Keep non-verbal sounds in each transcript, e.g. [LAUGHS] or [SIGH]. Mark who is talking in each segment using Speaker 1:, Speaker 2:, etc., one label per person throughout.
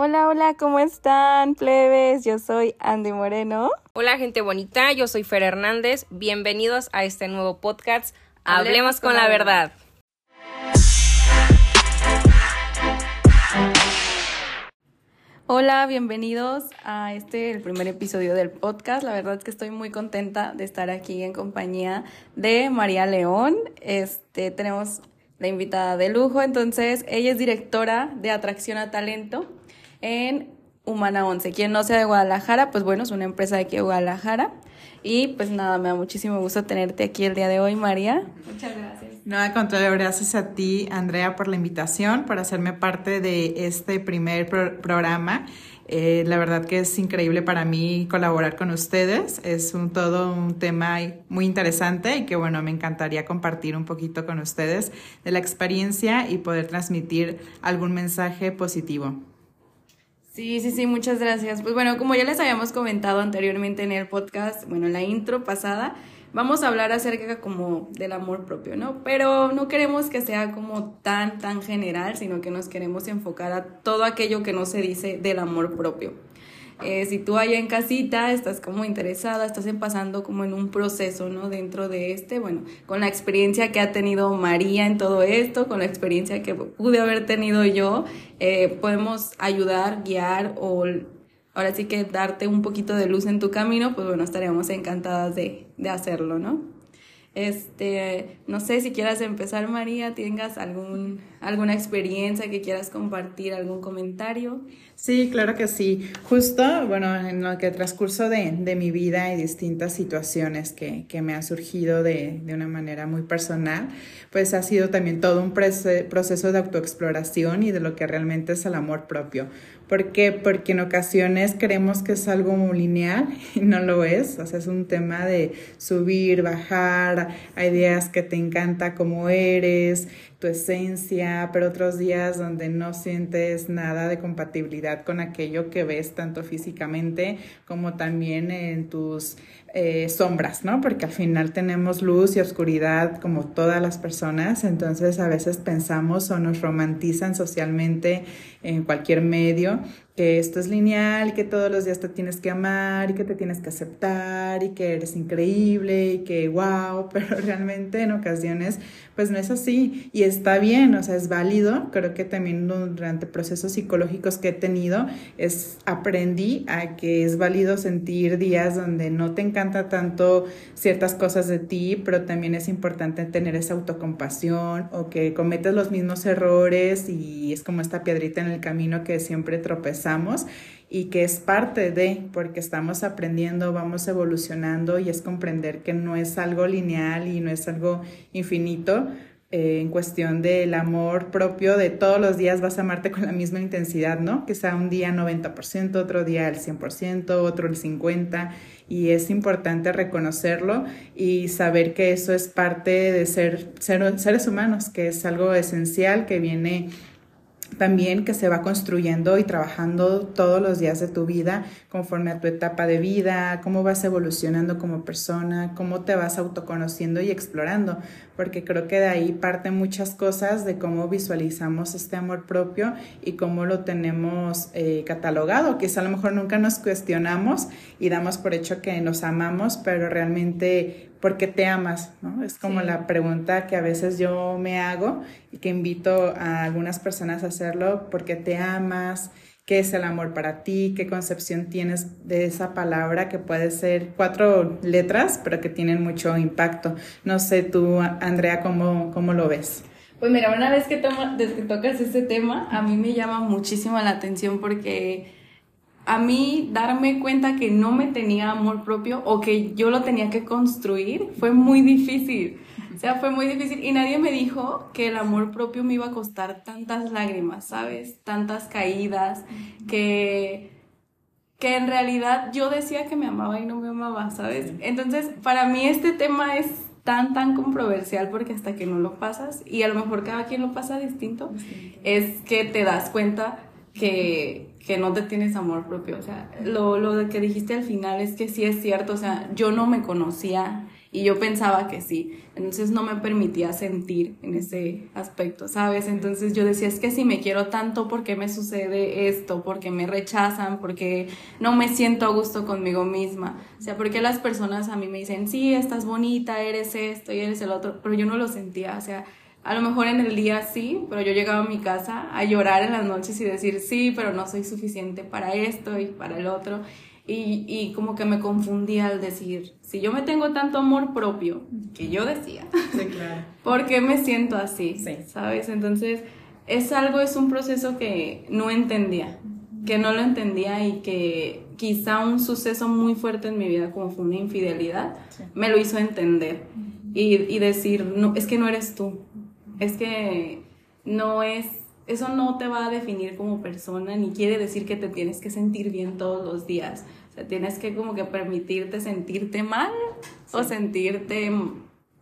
Speaker 1: Hola, hola, ¿cómo están, plebes? Yo soy Andy Moreno.
Speaker 2: Hola, gente bonita, yo soy Fer Hernández. Bienvenidos a este nuevo podcast. Hablemos, con, la verdad.
Speaker 1: Hola, bienvenidos a este, el primer episodio del podcast. La verdad es que estoy muy contenta de estar aquí en compañía de María León. Este, tenemos la invitada de lujo, entonces ella es directora de Atracción a Talento en Humana 11. Quien no sea de Guadalajara, pues bueno, es una empresa de aquí de Guadalajara. Y pues nada, me da muchísimo gusto tenerte aquí el día de hoy, María.
Speaker 3: Muchas gracias. No, al contrario, gracias a ti, Andrea, por la invitación, por hacerme parte de este primer programa. Eh, la verdad que es increíble para mí colaborar con ustedes. Es un, todo un tema muy interesante y que bueno, me encantaría compartir un poquito con ustedes de la experiencia y poder transmitir algún mensaje positivo.
Speaker 1: Sí, sí, sí, muchas gracias. Pues bueno, como ya les habíamos comentado anteriormente en el podcast, bueno, en la intro pasada, vamos a hablar acerca como del amor propio, ¿no? Pero no queremos que sea como tan, tan general, sino que nos queremos enfocar a todo aquello que no se dice del amor propio. Eh, si tú allá en casita estás como interesada, estás pasando como en un proceso, ¿no? Dentro de este, bueno, con la experiencia que ha tenido María en todo esto, con la experiencia que pude haber tenido yo, eh, podemos ayudar, guiar o ahora sí que darte un poquito de luz en tu camino, pues bueno, estaríamos encantadas de, de hacerlo, ¿no? Este, no sé si quieras empezar, María, tengas algún, alguna experiencia que quieras compartir, algún comentario.
Speaker 3: Sí, claro que sí. Justo, bueno, en lo que transcurso de, de mi vida y distintas situaciones que, que me han surgido de, de, una manera muy personal, pues ha sido también todo un proceso de autoexploración y de lo que realmente es el amor propio. ¿Por qué? Porque en ocasiones creemos que es algo muy lineal [LAUGHS] y no lo es. O sea, es un tema de subir, bajar, hay días que te encanta como eres, tu esencia, pero otros días donde no sientes nada de compatibilidad con aquello que ves tanto físicamente como también en tus eh, sombras, ¿no? Porque al final tenemos luz y oscuridad como todas las personas, entonces a veces pensamos o nos romantizan socialmente en cualquier medio que esto es lineal, que todos los días te tienes que amar y que te tienes que aceptar y que eres increíble y que wow, [LAUGHS] pero realmente en ocasiones pues no es así y está bien, o sea, es válido. Creo que también durante procesos psicológicos que he tenido es aprendí a que es válido sentir días donde no te encanta tanto ciertas cosas de ti, pero también es importante tener esa autocompasión o que cometes los mismos errores y es como esta piedrita en el camino que siempre tropezamos y que es parte de, porque estamos aprendiendo, vamos evolucionando y es comprender que no es algo lineal y no es algo infinito. Eh, en cuestión del amor propio, de todos los días vas a amarte con la misma intensidad, ¿no? Que sea un día 90%, otro día el 100%, otro el 50%, y es importante reconocerlo y saber que eso es parte de ser, ser seres humanos, que es algo esencial que viene también que se va construyendo y trabajando todos los días de tu vida conforme a tu etapa de vida, cómo vas evolucionando como persona, cómo te vas autoconociendo y explorando, porque creo que de ahí parten muchas cosas de cómo visualizamos este amor propio y cómo lo tenemos eh, catalogado, que a lo mejor nunca nos cuestionamos y damos por hecho que nos amamos, pero realmente ¿por qué te amas? ¿no? Es como la pregunta que a veces yo me hago y que invito a algunas personas a hacerlo, ¿por qué te amas? ¿Qué es el amor para ti? ¿Qué concepción tienes de esa palabra que puede ser cuatro letras, pero que tienen mucho impacto? No sé tú, Andrea, ¿cómo, cómo lo ves?
Speaker 1: Pues mira, una vez que, toma, desde que tocas este tema, a mí me llama muchísimo la atención porque a mí darme cuenta que no me tenía amor propio o que yo lo tenía que construir fue muy difícil. O sea, fue muy difícil y nadie me dijo que el amor propio me iba a costar tantas lágrimas, ¿sabes? Tantas caídas, que, que en realidad yo decía que me amaba y no me amaba, ¿sabes? Entonces, para mí este tema es tan, tan controversial porque hasta que no lo pasas, y a lo mejor cada quien lo pasa distinto, es que te das cuenta que que no te tienes amor propio. O sea, lo, lo que dijiste al final es que sí es cierto. O sea, yo no me conocía Y yo pensaba que sí. Entonces no me permitía sentir en ese aspecto, ¿sabes? Entonces yo decía, es que si me quiero tanto, ¿por qué me sucede esto? ¿Por qué me rechazan? ¿Por qué no me siento a gusto conmigo misma? O sea, ¿por qué las personas a mí me dicen, sí, estás bonita, eres esto y eres el otro? Pero yo no lo sentía, o sea, a lo mejor en el día sí, pero yo llegaba a mi casa a llorar en las noches y decir, sí, pero no soy suficiente para esto y para el otro. Y, y, como que me confundía al decir, si yo me tengo tanto amor propio, que yo decía, sí, claro. [LAUGHS] ¿por qué me siento así? Sí. ¿Sabes? Entonces, es algo, es un proceso que no entendía, que no lo entendía y que quizá un suceso muy fuerte en mi vida, como fue una infidelidad, me lo hizo entender y, y decir, no, es que no eres tú, es que no es, eso no te va a definir como persona, ni quiere decir que te tienes que sentir bien todos los días. O sea, tienes que como que permitirte sentirte mal o sentirte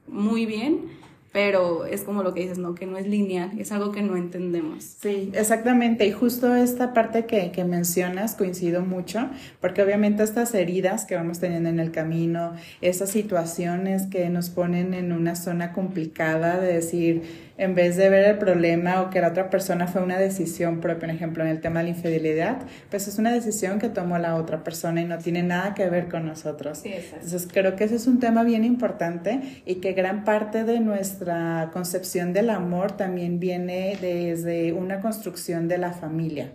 Speaker 1: muy bien pero es como lo que dices, ¿no? Que no es lineal, es algo que no entendemos.
Speaker 3: Sí, exactamente. Y justo esta parte que, que mencionas coincido mucho, porque obviamente estas heridas que vamos teniendo en el camino, esas situaciones que nos ponen en una zona complicada de decir, en vez de ver el problema o que la otra persona fue una decisión propia, por ejemplo, en el tema de la infidelidad, pues es una decisión que tomó la otra persona y no tiene nada que ver con nosotros. Sí, Entonces creo que ese es un tema bien importante y que gran parte de nuestra concepción del amor también viene desde una construcción de la familia.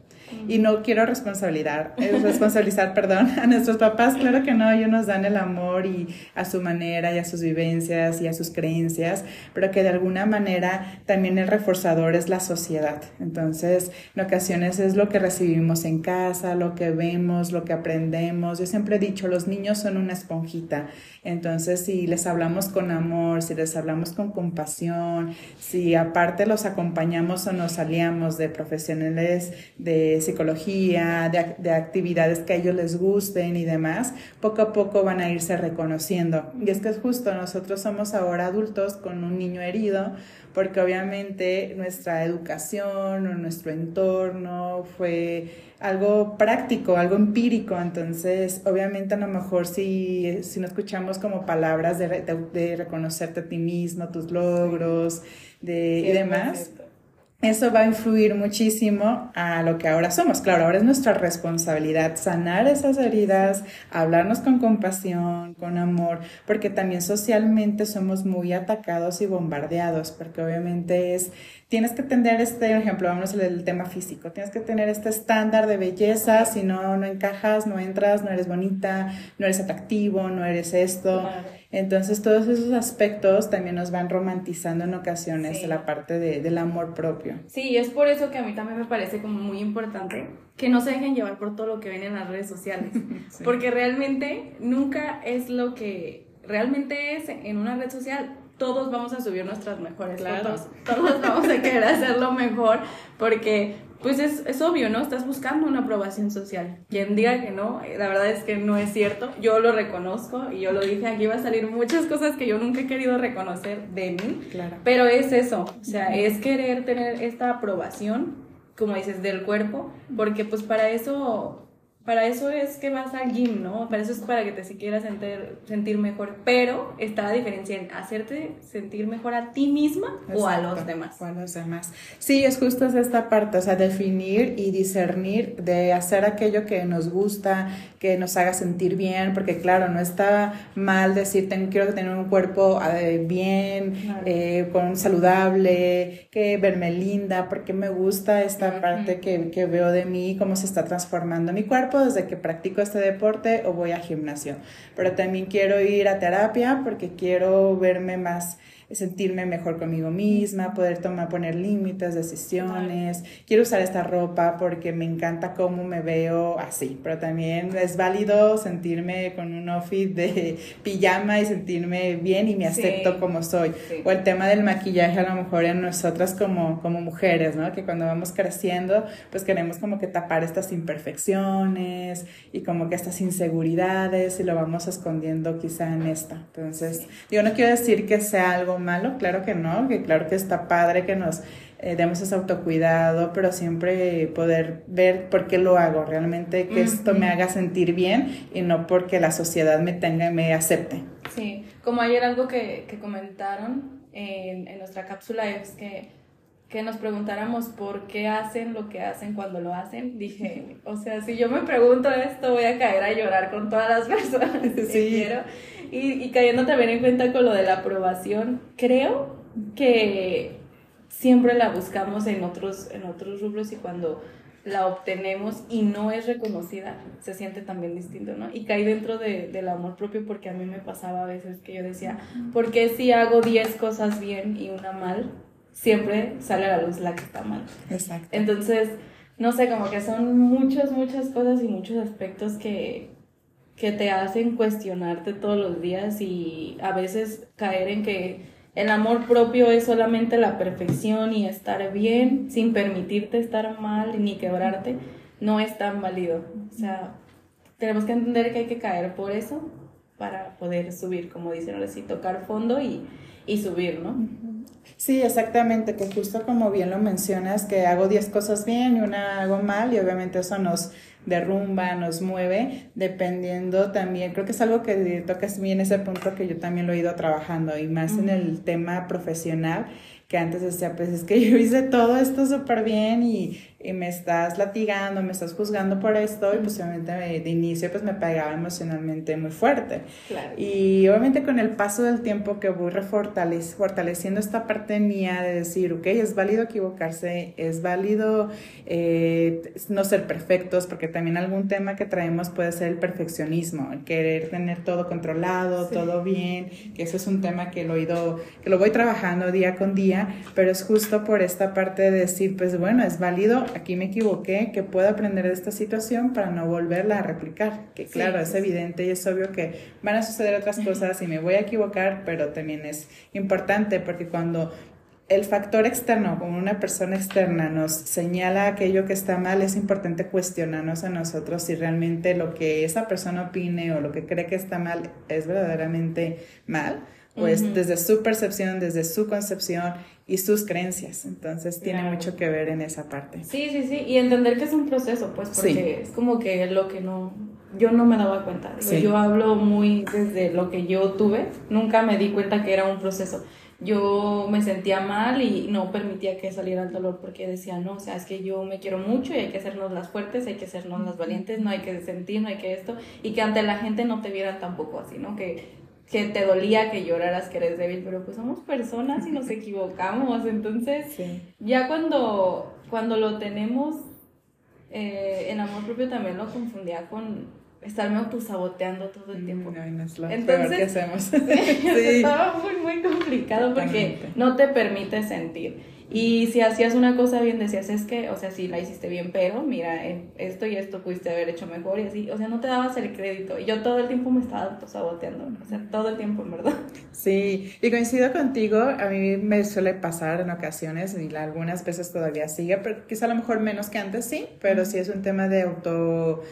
Speaker 3: Y no quiero responsabilizar, eh, responsabilizar, [LAUGHS] perdón, a nuestros papás, claro que no, ellos nos dan el amor y a su manera y a sus vivencias y a sus creencias, pero que de alguna manera también el reforzador es la sociedad. Entonces, en ocasiones es lo que recibimos en casa, lo que vemos, lo que aprendemos. Yo siempre he dicho, los niños son una esponjita. Entonces, si les hablamos con amor, si les hablamos con compasión, si aparte los acompañamos o nos aliamos de profesionales de psicología, de, actividades que a ellos les gusten y demás, poco a poco van a irse reconociendo. Y es que es justo, nosotros somos ahora adultos con un niño herido, porque obviamente nuestra educación o nuestro entorno fue algo práctico, algo empírico, entonces obviamente a lo mejor si, si no escuchamos como palabras de, de, reconocerte a ti mismo, tus logros de, y demás eso va a influir muchísimo a lo que ahora somos. Claro, ahora es nuestra responsabilidad sanar esas heridas, hablarnos con compasión, con amor, porque también socialmente somos muy atacados y bombardeados, porque obviamente es, tienes que tener este, ejemplo, vamos al tema físico, tienes que tener este estándar de belleza, si no, no encajas, no entras, no eres bonita, no eres atractivo, no eres esto. Entonces todos esos aspectos también nos van romantizando en ocasiones la parte de, del amor propio.
Speaker 1: Sí, es por eso que a mí también me parece como muy importante que no se dejen llevar por todo lo que ven en las redes sociales, [LAUGHS] porque realmente nunca es lo que realmente es en una red social. Todos vamos a subir nuestras mejores fotos, todos vamos a querer hacerlo mejor, porque pues es, es, obvio, ¿no? Estás buscando una aprobación social. Quien diga que no, la verdad es que no es cierto. Yo lo reconozco y yo lo dije, aquí va a salir muchas cosas que yo nunca he querido reconocer de mí. Claro. Pero es eso, o sea, es querer tener esta aprobación, como dices, del cuerpo, porque pues para eso para eso es que vas al gym, ¿no? Para eso es para que te si quieras sentir, sentir mejor. Pero está la diferencia en hacerte sentir mejor a ti misma o a los demás.
Speaker 3: O a los demás. Sí, es justo esta parte, o sea, definir y discernir de hacer aquello que nos gusta, que nos haga sentir bien, porque claro, no está mal decir, tengo, quiero tener un cuerpo eh, bien, eh, con saludable, que verme linda, porque me gusta esta parte que, que veo de mí, cómo se está transformando mi cuerpo desde que practico este deporte o voy a gimnasio. Pero también quiero ir a terapia porque quiero verme más sentirme mejor conmigo misma, poder tomar, poner límites, decisiones. Quiero usar esta ropa porque me encanta cómo me veo así, pero también es válido sentirme con un outfit de [LAUGHS] pijama y sentirme bien y me acepto como soy. O el tema del maquillaje a lo mejor en nosotras como, como mujeres, ¿no? Que cuando vamos creciendo, pues queremos como que tapar estas imperfecciones y como que estas inseguridades y lo vamos escondiendo quizá en esta. Entonces, yo no quiero decir que sea algo malo, claro que no, que claro que está padre que nos eh, demos ese autocuidado, pero siempre poder ver por qué lo hago, realmente que esto me haga sentir bien y no porque la sociedad me tenga, me acepte.
Speaker 1: Sí, como ayer algo que, que comentaron en, en, nuestra cápsula es que, que nos preguntáramos por qué hacen lo que hacen cuando lo hacen. Dije, o sea, si yo me pregunto esto, voy a caer a llorar con todas las [LAUGHS] personas que quiero. Y, y cayendo también en cuenta con lo de la aprobación, creo que siempre la buscamos en otros, en otros rubros y cuando la obtenemos y no es reconocida, se siente también distinto, ¿no? Y caí dentro de, del amor propio porque a mí me pasaba a veces que yo decía, ¿por qué si hago 10 cosas bien y una mal, siempre sale a la luz la que está mal?
Speaker 3: Exacto.
Speaker 1: Entonces, no sé, como que son muchas, muchas cosas y muchos aspectos que, que te hacen cuestionarte todos los días y a veces caer en que el amor propio es solamente la perfección y estar bien sin permitirte estar mal ni quebrarte, no es tan válido. O sea, tenemos que entender que hay que caer por eso para poder subir, como dicen ahora sí, tocar fondo y, y subir, ¿no?
Speaker 3: Sí, exactamente, que justo como bien lo mencionas, que hago 10 cosas bien y una hago mal y obviamente eso nos derrumba, nos mueve, dependiendo también, creo que es algo que tocas bien ese punto que yo también lo he ido trabajando y más en el tema profesional, que antes decía, pues es que yo hice todo esto súper bien y y me estás latigando, me estás juzgando por esto, y pues obviamente de inicio pues me pegaba emocionalmente muy fuerte. Y obviamente con el paso del tiempo que voy fortaleciendo esta parte mía de decir, ok, es válido equivocarse, es válido eh, no ser perfectos, porque también algún tema que traemos puede ser el perfeccionismo, el querer tener todo controlado, todo bien, que eso es un tema que lo, he ido, que lo voy trabajando día con día, pero es justo por esta parte de decir, pues bueno, es válido aquí me equivoqué, que puedo aprender de esta situación para no volverla a replicar. Que claro, es evidente y es obvio que van a suceder otras cosas y me voy a equivocar, pero también es importante porque cuando el factor externo, como una persona externa, nos señala aquello que está mal, es importante cuestionarnos a nosotros si realmente lo que esa persona opine o lo que cree que está mal es verdaderamente mal pues desde su percepción, desde su concepción y sus creencias. Entonces tiene mucho que ver en esa parte.
Speaker 1: Sí, sí, sí, y entender que es un proceso, pues, porque es como que lo que no, yo no me daba cuenta. Yo hablo muy desde lo que yo tuve, nunca me di cuenta que era un proceso. Yo me sentía mal y no permitía que saliera el dolor porque decía, no, o sea, es que yo me quiero mucho y hay que hacernos las fuertes, hay que hacernos las valientes, no hay que sentir, no hay que esto, y que ante la gente no te vieran tampoco así, ¿no? Que que te dolía que lloraras que eres débil, pero pues somos personas y nos [LAUGHS] equivocamos, entonces ya cuando, cuando lo tenemos, eh, en amor propio también lo confundía con estarme autosaboteando todo el tiempo.
Speaker 3: entonces, ¿qué hacemos? [LAUGHS]
Speaker 1: estaba muy, muy complicado porque no te permite sentir. Y si hacías una cosa bien, decías, es que, o sea, sí la hiciste bien, pero mira, esto y esto pudiste haber hecho mejor y así, o sea, no te dabas el crédito. Y yo todo el tiempo me estaba saboteando, o sea, todo el tiempo, en verdad.
Speaker 3: Sí, y coincido contigo, a mí me suele pasar en ocasiones y algunas veces todavía sigue, pero quizá a lo mejor menos que antes sí, pero sí es un tema de auto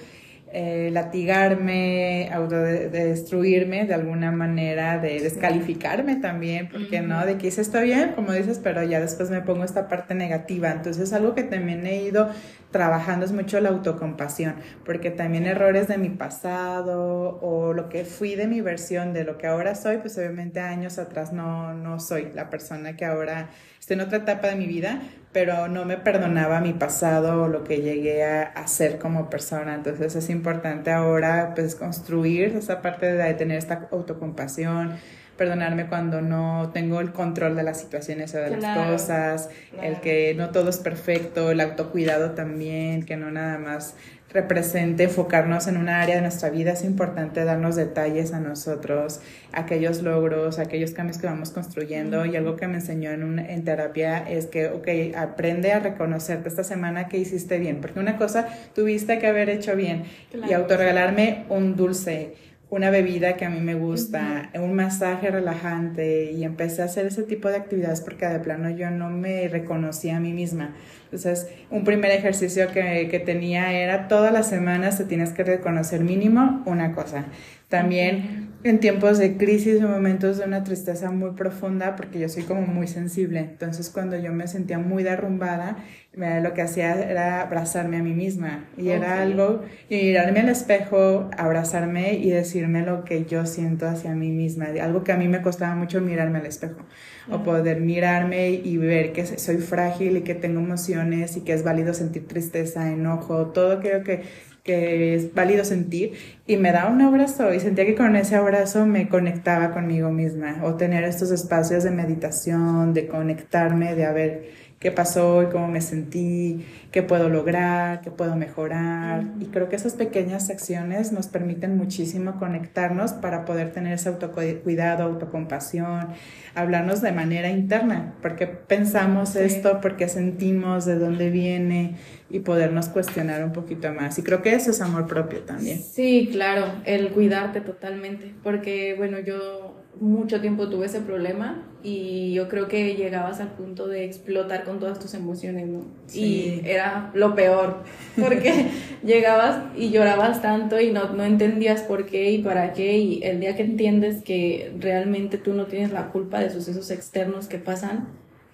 Speaker 3: eh, latigarme, autodestruirme de alguna manera, de descalificarme también, porque no, de que hice esto bien, como dices, pero ya después me pongo esta parte negativa. Entonces, algo que también he ido trabajando es mucho la autocompasión, porque también errores de mi pasado o lo que fui de mi versión de lo que ahora soy, pues obviamente años atrás no, no soy la persona que ahora estoy en otra etapa de mi vida, pero no me perdonaba mi pasado o lo que llegué a hacer como persona. Entonces es importante ahora pues construir esa parte de tener esta autocompasión, perdonarme cuando no tengo el control de las situaciones o de las cosas, el que no todo es perfecto, el autocuidado también, que no nada más represente enfocarnos en una área de nuestra vida, es importante darnos detalles a nosotros, aquellos logros, aquellos cambios que vamos construyendo. Y algo que me enseñó en, en terapia es que, ok, aprende a reconocerte esta semana que hiciste bien, porque una cosa tuviste que haber hecho bien y autorregalarme un dulce una bebida que a mí me gusta, un masaje relajante y empecé a hacer ese tipo de actividades porque de plano yo no me reconocía a mí misma. Entonces, un primer ejercicio que, que tenía era todas las semanas te tienes que reconocer mínimo una cosa. También en tiempos de crisis o momentos de una tristeza muy profunda, porque yo soy como muy sensible. Entonces, cuando yo me sentía muy derrumbada, lo que hacía era abrazarme a mí misma. Y era algo, y mirarme al espejo, abrazarme y decirme lo que yo siento hacia mí misma. Algo que a mí me costaba mucho mirarme al espejo. O poder mirarme y ver que soy frágil y que tengo emociones y que es válido sentir tristeza, enojo, todo aquello que que es válido sentir y me da un abrazo y sentía que con ese abrazo me conectaba conmigo misma o tener estos espacios de meditación, de conectarme, de a ver qué pasó y cómo me sentí, qué puedo lograr, qué puedo mejorar. Y creo que esas pequeñas acciones nos permiten muchísimo conectarnos para poder tener ese autocuidado, autocompasión, hablarnos de manera interna, porque pensamos esto, porque sentimos, de dónde viene y podernos cuestionar un poquito más. Y creo que eso es amor propio también.
Speaker 1: Sí, claro, el cuidarte totalmente, porque bueno, yo mucho tiempo tuve ese problema y yo creo que llegabas al punto de explotar con todas tus emociones, ¿no? Y era lo peor, porque [LAUGHS] llegabas y llorabas tanto y no, no entendías por qué y para qué y el día que entiendes que realmente tú no tienes la culpa de sucesos externos que pasan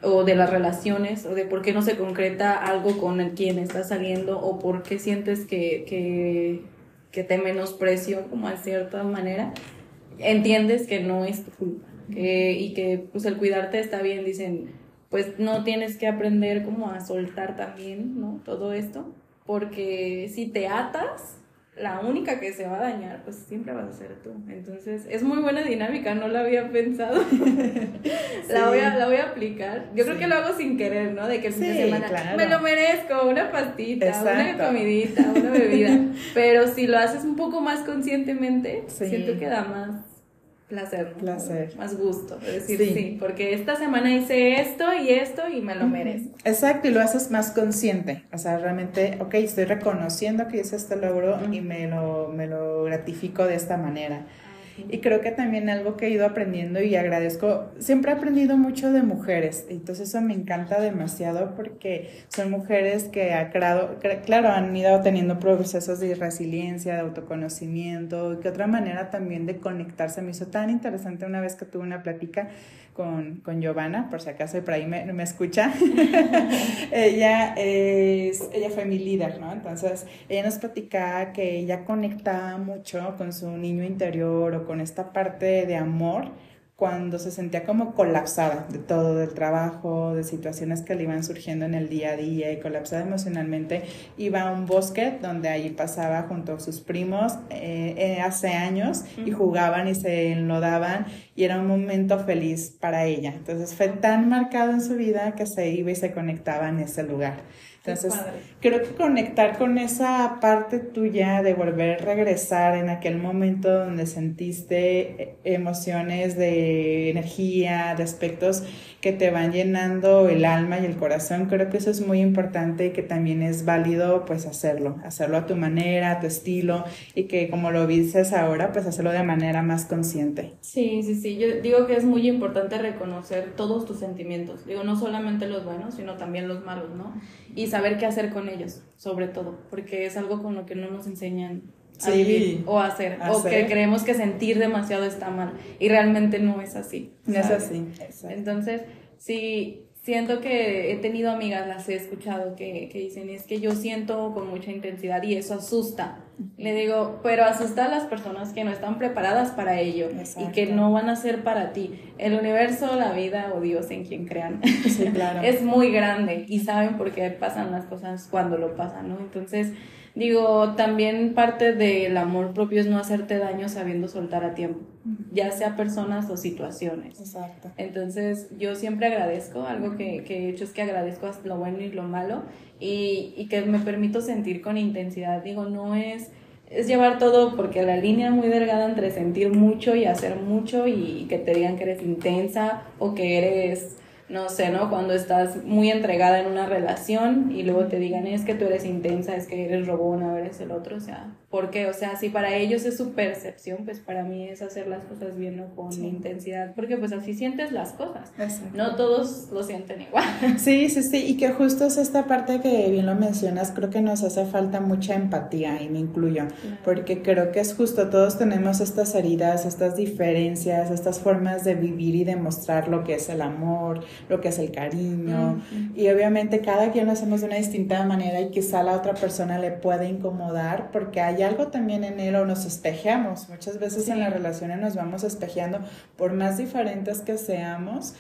Speaker 1: o de las relaciones o de por qué no se concreta algo con el quien estás saliendo o por qué sientes que, que, que te menosprecio como de cierta manera, entiendes que no es tu culpa y que pues el cuidarte está bien, dicen, pues no tienes que aprender como a soltar también, ¿no? Todo esto, porque si te atas, la única que se va a dañar, pues siempre vas a ser tú. Entonces, es muy buena dinámica, no la había pensado. [LAUGHS] la, voy a, la voy a aplicar. Yo creo que lo hago sin querer, ¿no? De que el fin de semana me lo merezco, una pastita, una comidita, una bebida. [LAUGHS] Pero si lo haces un poco más conscientemente, siento que da más placer,
Speaker 3: placer.
Speaker 1: más gusto, decir sí. porque esta semana hice esto y esto y me lo merezco.
Speaker 3: Exacto, y lo haces más consciente, o sea, realmente, ok, estoy reconociendo que hice este logro y me lo, me lo gratifico de esta manera. Y creo que también algo que he ido aprendiendo y agradezco, siempre he aprendido mucho de mujeres, entonces eso me encanta demasiado porque son mujeres que ha creado, claro, han ido teniendo procesos de resiliencia, de autoconocimiento, y que otra manera también de conectarse. Me hizo tan interesante una vez que tuve una plática con, con Giovanna, por si acaso por ahí me, me escucha. [LAUGHS] ella, es, ella fue mi líder, ¿no? Entonces, ella nos platicaba que ella conectaba mucho con su niño interior o con esta parte de amor cuando se sentía como colapsada de todo, del trabajo, de situaciones que le iban surgiendo en el día a día y colapsada emocionalmente, iba a un bosque donde allí pasaba junto a sus primos eh, eh, hace años y jugaban y se enlodaban y era un momento feliz para ella. Entonces fue tan marcado en su vida que se iba y se conectaba en ese lugar. Entonces, creo que conectar con esa parte tuya de volver a regresar en aquel momento donde sentiste eh, emociones de energía, de aspectos que te van llenando el alma y el corazón, creo que eso es muy importante y que también es válido pues hacerlo, hacerlo a tu manera, a tu estilo y que como lo dices ahora, pues hacerlo de manera más consciente.
Speaker 1: Sí, sí, sí, yo digo que es muy importante reconocer todos tus sentimientos, digo, no solamente los buenos, sino también los malos, ¿no? Y saber qué hacer con ellos, sobre todo, porque es algo con lo que no nos enseñan a vivir o a hacer, o que creemos que sentir demasiado está mal y realmente no es así.
Speaker 3: No es así.
Speaker 1: Entonces, sí, siento que he tenido amigas, las he escuchado, que, que, dicen, es que yo siento con mucha intensidad y eso asusta. Le digo, pero asusta a las personas que no están preparadas para ello y que no van a ser para ti. El universo, la vida o Dios en quien crean [LAUGHS] es muy grande y saben por qué pasan las cosas cuando lo pasan, ¿no? Entonces, Digo, también parte del amor propio es no hacerte daño sabiendo soltar a tiempo, ya sea personas o situaciones.
Speaker 3: Exacto.
Speaker 1: Entonces, yo siempre agradezco, algo que, que he hecho es que agradezco lo bueno y lo malo y, y que me permito sentir con intensidad. Digo, no es es llevar todo porque la línea muy delgada entre sentir mucho y hacer mucho y que te digan que eres intensa o que eres no sé, ¿no? Cuando estás muy entregada en una relación y luego te digan, es que tú eres intensa, es que eres robona, eres el otro, o sea, ¿por qué? O sea, si para ellos es su percepción, pues para mí es hacer las cosas bien, ¿no? Con intensidad, porque pues así sientes las cosas. No todos lo sienten igual. [LAUGHS]
Speaker 3: Sí, sí, sí, y que justo es esta parte que bien lo mencionas, creo que nos hace falta mucha empatía y me incluyo, porque creo que es justo, todos tenemos estas heridas, estas diferencias, estas formas de vivir y demostrar lo que es el amor, lo que es el cariño. Y obviamente cada quien lo hacemos de una distinta manera y quizá a la otra persona le puede incomodar porque hay algo también en él o nos espejeamos. Muchas veces en las relaciones nos vamos espejeando por más diferentes que seamos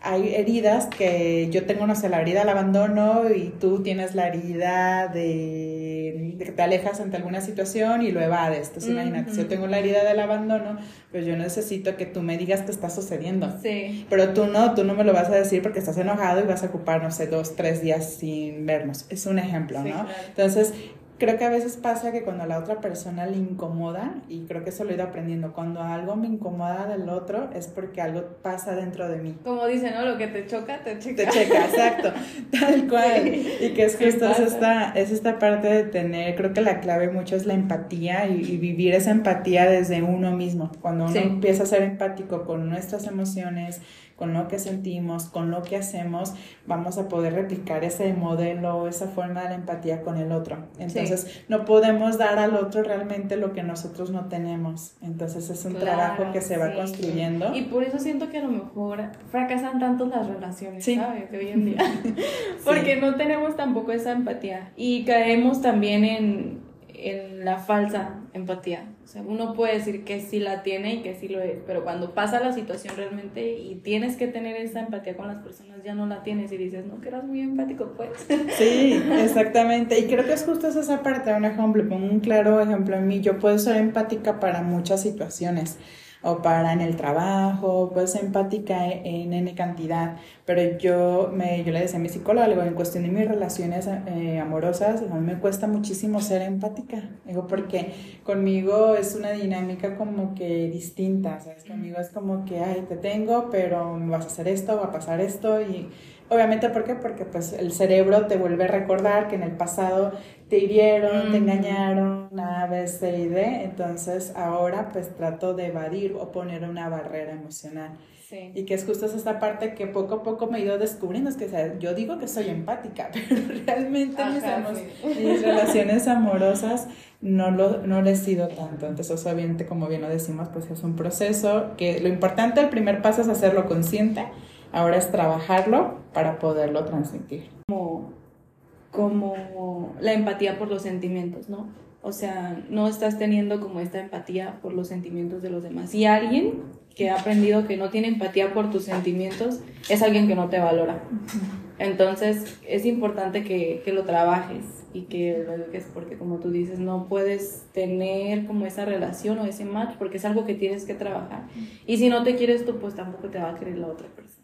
Speaker 3: hay heridas que yo tengo, no sé, la herida del abandono y tú tienes la herida de, que te alejas ante alguna situación y lo evades. Entonces, imagínate, si yo tengo la herida del abandono, pues yo necesito que tú me digas qué está sucediendo.
Speaker 1: Sí.
Speaker 3: Pero tú no, tú no me lo vas a decir porque estás enojado y vas a ocupar, no sé, dos, tres días sin vernos. Es un ejemplo, ¿no? Entonces, creo que a veces pasa que cuando a la otra persona le incomoda, y creo que eso lo he ido aprendiendo, cuando algo me incomoda del otro es porque algo pasa dentro de mí.
Speaker 1: Como dicen, ¿no? Lo que te choca, te checa.
Speaker 3: Te checa, exacto, [LAUGHS] tal cual. Y que es justo es esta, es esta parte de tener, creo que la clave mucho es la empatía y, vivir esa empatía desde uno mismo. Cuando uno empieza a ser empático con nuestras emociones, con lo que sentimos, con lo que hacemos, vamos a poder replicar ese modelo, esa forma de la empatía con el otro. Entonces, no podemos dar al otro realmente lo que nosotros no tenemos. Entonces, es un trabajo que se va construyendo.
Speaker 1: Y por eso siento que a lo mejor fracasan tanto las relaciones, ¿sabes? De hoy en día. [LAUGHS] Porque no tenemos tampoco esa empatía. Y caemos también en, en la falsa empatía. O sea, uno puede decir que sí la tiene y que sí lo es, pero cuando pasa la situación realmente y tienes que tener esa empatía con las personas, ya no la tienes y dices, no, que eras muy empático, pues. [LAUGHS]
Speaker 3: Sí, exactamente. Y creo que es justo esa parte, un ejemplo, pongo un claro ejemplo en mí, yo puedo ser empática para muchas situaciones o para en el trabajo, pues empática en N cantidad, pero yo, me, yo le decía a mi psicóloga, digo, en cuestión de mis relaciones eh, amorosas, a mí me cuesta muchísimo ser empática, digo, porque conmigo es una dinámica como que distinta, ¿sabes? Conmigo es como que, ay, te tengo, pero me vas a hacer esto, va a pasar esto y Obviamente, ¿por qué? Porque pues el cerebro te vuelve a recordar que en el pasado te hirieron, te engañaron, A, B, C y D. Entonces ahora pues trato de evadir o poner una barrera emocional. Sí. Y que es justo esa parte que poco a poco me he ido descubriendo. Es que yo digo que soy empática, [LAUGHS] pero realmente mis, [LAUGHS] relaciones amorosas no lo, no he sido tanto. Entonces, obviamente, como bien lo decimos, pues es un proceso que lo importante, el primer paso es hacerlo consciente Ahora es trabajarlo para poderlo transmitir.
Speaker 1: Como, como la empatía por los sentimientos, ¿no? O sea, no estás teniendo como esta empatía por los sentimientos de los demás. Y alguien que ha aprendido que no tiene empatía por tus sentimientos es alguien que no te valora. Entonces es importante que, que, lo trabajes y que lo eduques porque como tú dices, no puedes tener como esa relación o ese match porque es algo que tienes que trabajar. Y si no te quieres tú, pues tampoco te va a querer la otra persona.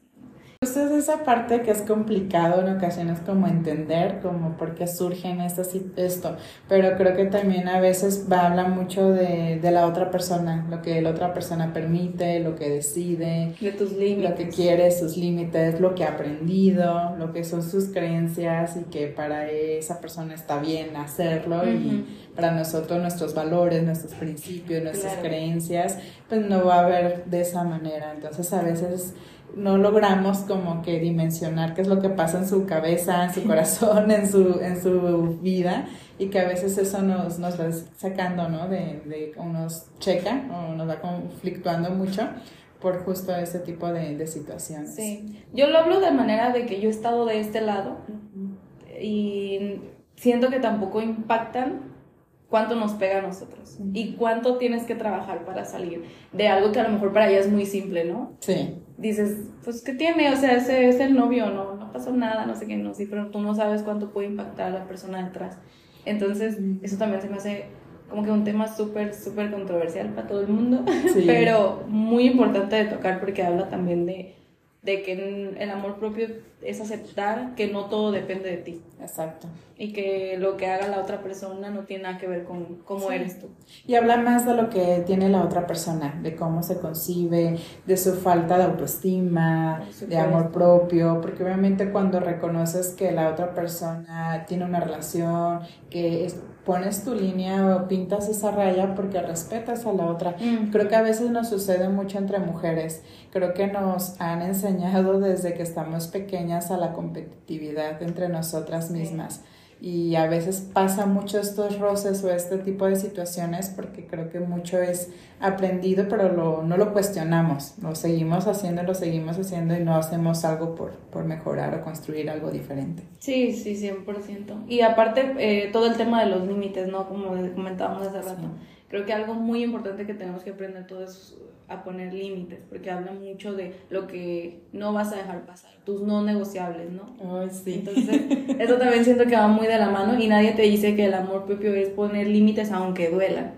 Speaker 3: Pues es esa parte que es complicado en ocasiones como entender, como por qué surgen estas, esto, pero creo que también a veces va, habla mucho de, de, la otra persona, lo que la otra persona permite, lo que decide,
Speaker 1: de tus límites.
Speaker 3: lo que quiere, sus límites, lo que ha aprendido, lo que son sus creencias y que para esa persona está bien hacerlo y para nosotros nuestros valores, nuestros principios, nuestras creencias, pues no va a haber de esa manera. Entonces a veces no logramos como que dimensionar qué es lo que pasa en su cabeza, en su [LAUGHS] corazón, en su, en su vida y que a veces eso nos, nos va sacando, ¿no? De, de unos checa o nos va conflictuando mucho por justo ese tipo de, de situaciones.
Speaker 1: Sí, yo lo hablo de manera de que yo he estado de este lado y siento que tampoco impactan cuánto nos pega a nosotros y cuánto tienes que trabajar para salir de algo que a lo mejor para ella es muy simple, ¿no?
Speaker 3: Sí.
Speaker 1: Dices, pues, ¿qué tiene? O sea, ese es el novio, no, no pasó nada, no sé qué, no, sí, pero tú no sabes cuánto puede impactar a la persona detrás. Entonces, eso también se me hace como que un tema súper, súper controversial para todo el mundo, [LAUGHS] pero muy importante de tocar porque habla también de de que el amor propio es aceptar que no todo depende de ti.
Speaker 3: Exacto.
Speaker 1: Y que lo que haga la otra persona no tiene nada que ver con cómo eres tú.
Speaker 3: Y habla más de lo que tiene la otra persona, de cómo se concibe, de su falta de autoestima, de amor propio, porque obviamente cuando reconoces que la otra persona tiene una relación, que es, pones tu línea o pintas esa raya porque respetas a la otra. Creo que a veces nos sucede mucho entre mujeres. Creo que nos han enseñado desde que estamos pequeñas a la competitividad entre nosotras mismas. Y a veces pasa mucho estos roces o este tipo de situaciones porque creo que mucho es aprendido, pero lo, no lo cuestionamos. Lo seguimos haciendo, lo seguimos haciendo y no hacemos algo por, por mejorar o construir algo diferente.
Speaker 1: Sí, sí, 100%. Y aparte, eh, todo el tema de los límites, ¿no? Como comentábamos hace rato. Creo que algo muy importante que tenemos que aprender todos a poner límites, porque habla mucho de lo que no vas a dejar pasar, tus no negociables, ¿no?
Speaker 3: Ay, sí.
Speaker 1: Entonces, eso también siento que va muy de la mano y nadie te dice que el amor propio es poner límites aunque duela,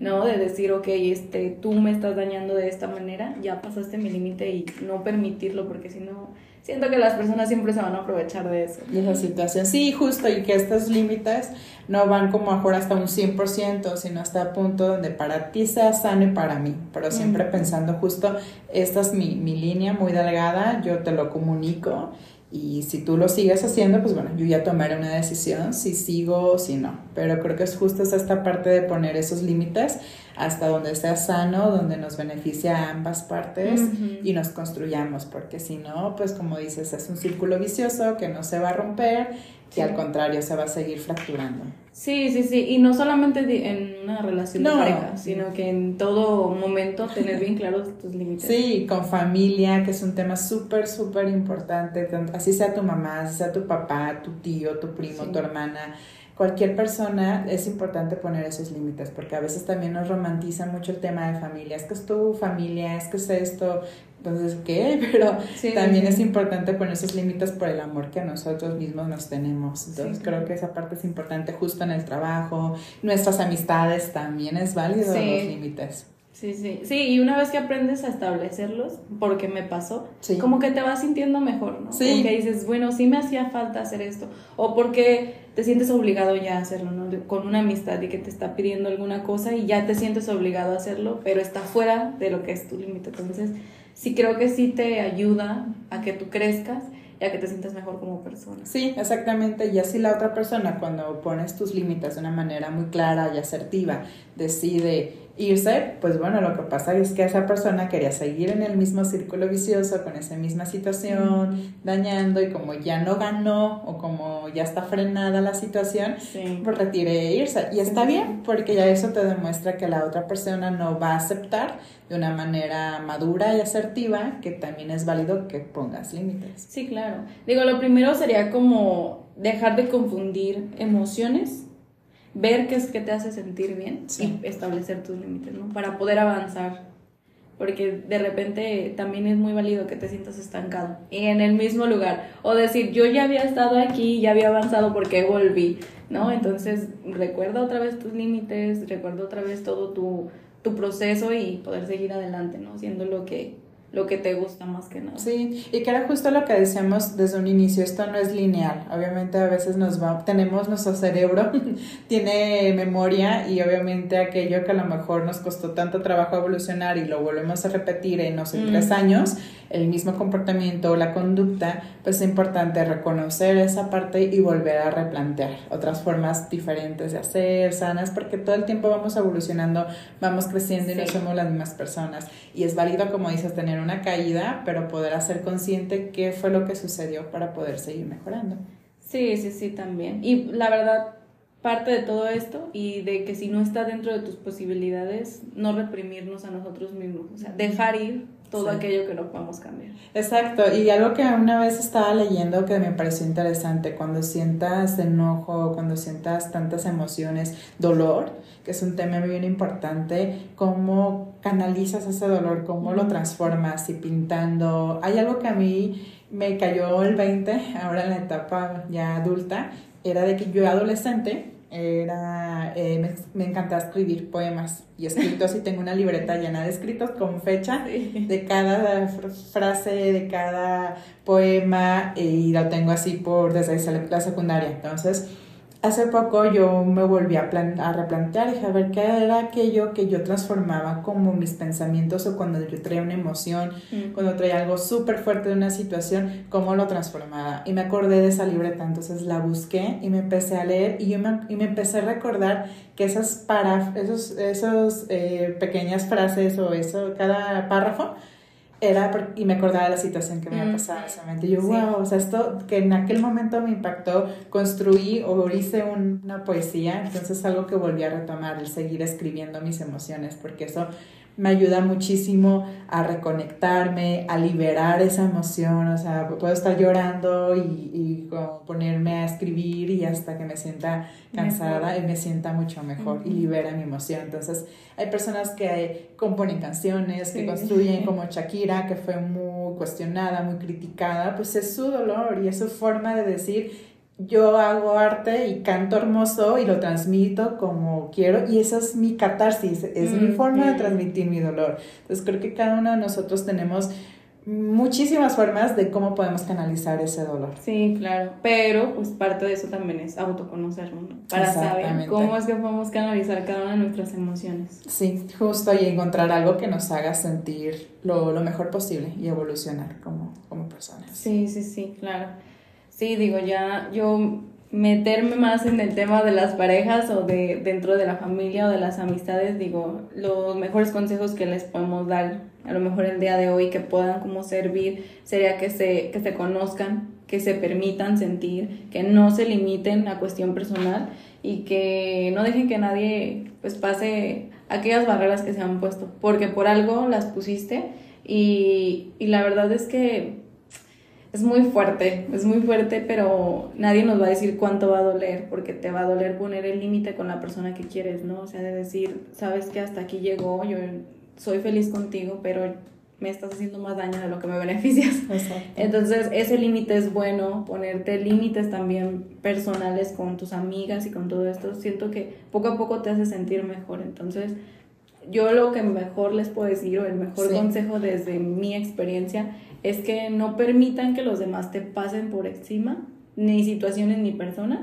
Speaker 1: ¿no? De decir, ok, este, tú me estás dañando de esta manera, ya pasaste mi límite y no permitirlo, porque si no siento que las personas siempre se van a aprovechar de eso.
Speaker 3: De esa situación. Sí, justo, y que estos límites no van como a hasta un 100%, sino hasta a punto donde para ti sea sano y para mí, pero siempre pensando justo, esta es mi, mi línea muy delgada, yo te lo comunico y si tú lo sigues haciendo, pues bueno, yo ya tomaré una decisión si sigo o si no. Pero creo que es justo esta parte de poner esos límites hasta donde sea sano, donde nos beneficia a ambas partes y nos construyamos, porque si no, pues como dices, es un círculo vicioso que no se va a romper y al contrario se va a seguir fracturando.
Speaker 1: Sí, sí, sí, y no solamente en una relación de pareja, sino que en todo momento tener bien [LAUGHS] claros tus límites.
Speaker 3: Sí, con familia, que es un tema súper, súper importante, así sea tu mamá, así sea tu papá, tu tío, tu primo, tu hermana, cualquier persona es importante poner esos límites, porque a veces también nos romantiza mucho el tema de familia, es que es tu familia, es que es esto, entonces, ¿qué? [LAUGHS] Pero también es importante poner esos límites por el amor que nosotros mismos nos tenemos. Entonces, creo que esa parte es importante justo en el trabajo, nuestras amistades también es válido los límites.
Speaker 1: Sí, sí, sí, y una vez que aprendes a establecerlos, porque me pasó, como que te vas sintiendo mejor, ¿no? Sí. Porque dices, bueno, sí me hacía falta hacer esto, o porque te sientes obligado ya a hacerlo, ¿no? Con una amistad y que te está pidiendo alguna cosa y ya te sientes obligado a hacerlo, pero está fuera de lo que es tu límite. Entonces, sí creo que sí te ayuda a que tú crezcas y a que te sientas mejor como persona.
Speaker 3: Sí, exactamente. Y así la otra persona, cuando pones tus límites de una manera muy clara y asertiva, decide irse, pues bueno, lo que pasa es que esa persona quería seguir en el mismo círculo vicioso, con esa misma situación, dañando, y como ya no ganó o como ya está frenada la situación, pues retire irse. Y está bien, porque ya eso te demuestra que la otra persona no va a aceptar de una manera madura y asertiva, que también es válido que pongas límites.
Speaker 1: Sí, claro. Digo, lo primero sería como dejar de confundir emociones ver qué es que te hace sentir bien y establecer tus límites, ¿no? Para poder avanzar. Porque de repente también es muy válido que te sientas estancado y en el mismo lugar. O decir, yo ya había estado aquí, ya había avanzado porque volví, ¿no? Entonces, recuerda otra vez tus límites, recuerda otra vez todo tu, tu proceso y poder seguir adelante, ¿no? Siendo lo que, lo que te gusta más que nada.
Speaker 3: Sí, y que era justo lo que decíamos desde un inicio, esto no es lineal, obviamente a veces nos va, tenemos nuestro cerebro, [LAUGHS] tiene memoria y obviamente aquello que a lo mejor nos costó tanto trabajo evolucionar y lo volvemos a repetir en, no sé, tres años, el mismo comportamiento o la conducta, pues es importante reconocer esa parte y volver a replantear otras formas diferentes de hacer, sanas, porque todo el tiempo vamos evolucionando, vamos creciendo y no somos las mismas personas. Y es válido, como dices, tener una caída, pero poder hacer consciente qué fue lo que sucedió para poder seguir mejorando.
Speaker 1: Sí, sí, sí, también. Y la verdad, parte de todo esto y de que si no está dentro de tus posibilidades, no reprimirnos a nosotros mismos, o sea, dejar ir todo aquello que no podemos cambiar.
Speaker 3: Exacto, y algo que una vez estaba leyendo que me pareció interesante, cuando sientas enojo, cuando sientas tantas emociones, dolor, que es un tema bien importante, cómo canalizas ese dolor, cómo lo transformas y pintando. Hay algo que a mí me cayó el 20, ahora en la etapa ya adulta, era de que yo adolescente Era, eh, me, me, encantaba escribir poemas y escritos y tengo una libreta llena de escritos con fecha [LAUGHS] de cada frase, de cada poema y lo tengo así por desde la secundaria. Entonces, hace poco yo me volví a, a replantear, dije, a ver, ¿qué era aquello que yo transformaba como mis pensamientos o cuando yo traía una emoción, mm. cuando traía algo súper fuerte de una situación, cómo lo transformaba? Y me acordé de esa libreta, entonces la busqué y me empecé a leer y, yo me, y me empecé a recordar que esas, para, esos, esos eh, pequeñas frases o eso, cada párrafo, era y me acordaba de la situación que me había pasado en ese momento. Y yo, wow, o sea, esto que en aquel momento me impactó, construí o hice una poesía, entonces es algo que volví a retomar, el seguir escribiendo mis emociones, porque eso me ayuda muchísimo a reconectarme, a liberar esa emoción, o sea, puedo estar llorando y, y ponerme a escribir y hasta que me sienta cansada y me sienta mucho mejor y libera mi emoción. Entonces, hay personas que componen canciones, que construyen [LAUGHS] como Shakira, que fue muy cuestionada, muy criticada, pues es su dolor y es su forma de decir, yo hago arte y canto hermoso y lo transmito como quiero y esa es mi catarsis, es mi forma de transmitir mi dolor. Entonces creo que cada uno de nosotros tenemos muchísimas formas de cómo podemos canalizar ese dolor.
Speaker 1: Sí, claro, pero pues parte de eso también es autoconocernos, Para saber cómo es que podemos canalizar cada una de nuestras emociones.
Speaker 3: Sí, justo y encontrar algo que nos haga sentir lo, lo mejor posible y evolucionar como, como personas.
Speaker 1: Sí, sí, sí, claro. Sí, digo, ya yo meterme más en el tema de las parejas o de dentro de la familia o de las amistades, digo, los mejores consejos que les podemos dar, a lo mejor el día de hoy, que puedan como servir, sería que se, que se conozcan, que se permitan sentir, que no se limiten a cuestión personal y que no dejen que nadie pues pase aquellas barreras que se han puesto, porque por algo las pusiste y, y la verdad es que es muy fuerte, es muy fuerte, pero nadie nos va a decir cuánto va a doler, porque te va a doler poner el límite con la persona que quieres, ¿no? O sea, de decir, sabes que hasta aquí llegó, yo soy feliz contigo, pero me estás haciendo más daño de lo que me [LAUGHS] beneficias. Entonces, ese límite es bueno, ponerte límites también personales con tus amigas y con todo esto, siento que poco a poco te hace sentir mejor. Entonces, yo lo que mejor les puedo decir o el mejor consejo desde mi experiencia es que no permitan que los demás te pasen por encima, ni situaciones ni personas,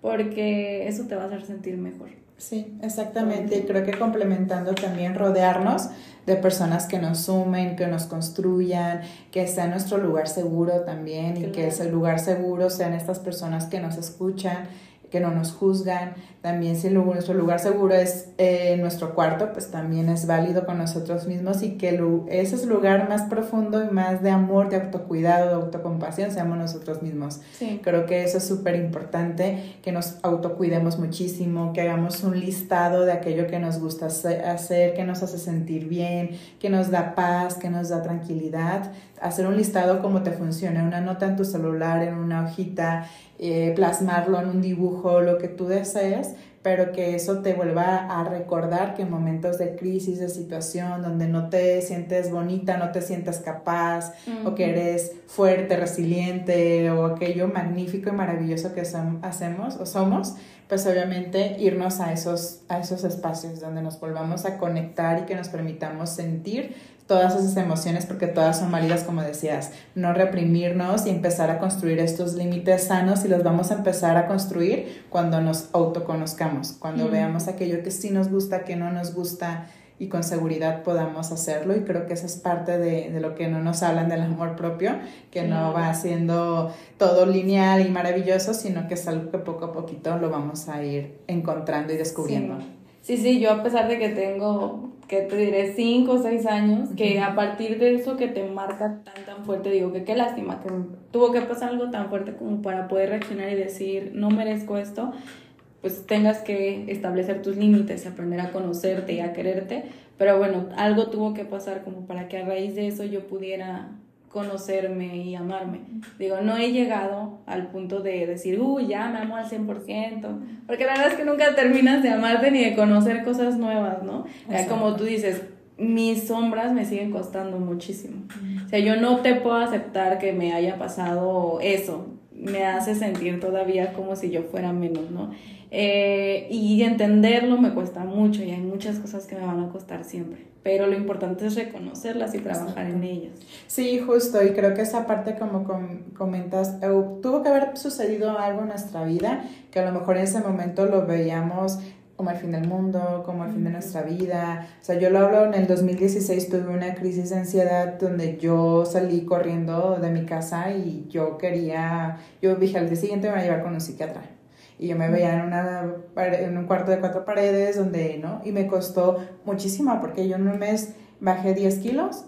Speaker 1: porque eso te va a hacer sentir mejor.
Speaker 3: Sí, exactamente. Y creo que complementando también rodearnos de personas que nos sumen, que nos construyan, que sea nuestro lugar seguro también y que ese lugar seguro sean estas personas que nos escuchan que no nos juzgan. También si nuestro lugar seguro es eh, nuestro cuarto, pues también es válido con nosotros mismos y que ese es lugar más profundo y más de amor, de autocuidado, de autocompasión, seamos nosotros mismos. Creo que eso es súper importante, que nos autocuidemos muchísimo, que hagamos un listado de aquello que nos gusta hacer, que nos hace sentir bien, que nos da paz, que nos da tranquilidad. Hacer un listado como te funciona, una nota en tu celular, en una hojita, eh, plasmarlo en un dibujo, lo que tú desees, pero que eso te vuelva a recordar que en momentos de crisis, de situación, donde no te sientes bonita, no te sientes capaz, o que eres fuerte, resiliente, o aquello magnífico y maravilloso que hacemos o somos, pues obviamente irnos a esos, a esos espacios donde nos volvamos a conectar y que nos permitamos sentir todas esas emociones porque todas son válidas, como decías, no reprimirnos y empezar a construir estos límites sanos y los vamos a empezar a construir cuando nos autoconozcamos, cuando veamos aquello que sí nos gusta, que no nos gusta y con seguridad podamos hacerlo. Y creo que esa es parte de, de lo que no nos hablan del amor propio, que no va siendo todo lineal y maravilloso, sino que es algo que poco a poquito lo vamos a ir encontrando y descubriendo.
Speaker 1: Sí, sí, yo a pesar de que tengo, que te diré, cinco o seis años, que a partir de eso que te marca tan, tan fuerte, digo que qué lástima, que tuvo que pasar algo tan fuerte como para poder reaccionar y decir, no merezco esto, pues tengas que establecer tus límites, aprender a conocerte y a quererte, pero bueno, algo tuvo que pasar como para que a raíz de eso yo pudiera conocerme y amarme. Digo, no he llegado al punto de decir, uy, ya me amo al 100%, porque la verdad es que nunca terminas de amarte ni de conocer cosas nuevas, ¿no? Como tú dices, mis sombras me siguen costando muchísimo. O sea, yo no te puedo aceptar que me haya pasado eso. Me hace sentir todavía como si yo fuera menos, ¿no? Eh, y entenderlo me cuesta mucho y hay muchas cosas que me van a costar siempre. Pero lo importante es reconocerlas y trabajar en ellas.
Speaker 3: Sí, justo, y creo que esa parte como comentas, eh, tuvo que haber sucedido algo en nuestra vida que a lo mejor en ese momento lo veíamos como el fin del mundo, como el fin de nuestra vida. O sea, yo lo hablo en el 2016, tuve una crisis de ansiedad donde yo salí corriendo de mi casa y yo quería, yo dije al día siguiente me voy a llevar con un psiquiatra. Y yo me veía en, una, en un cuarto de cuatro paredes donde, ¿no? Y me costó muchísimo porque yo en un mes bajé 10 kilos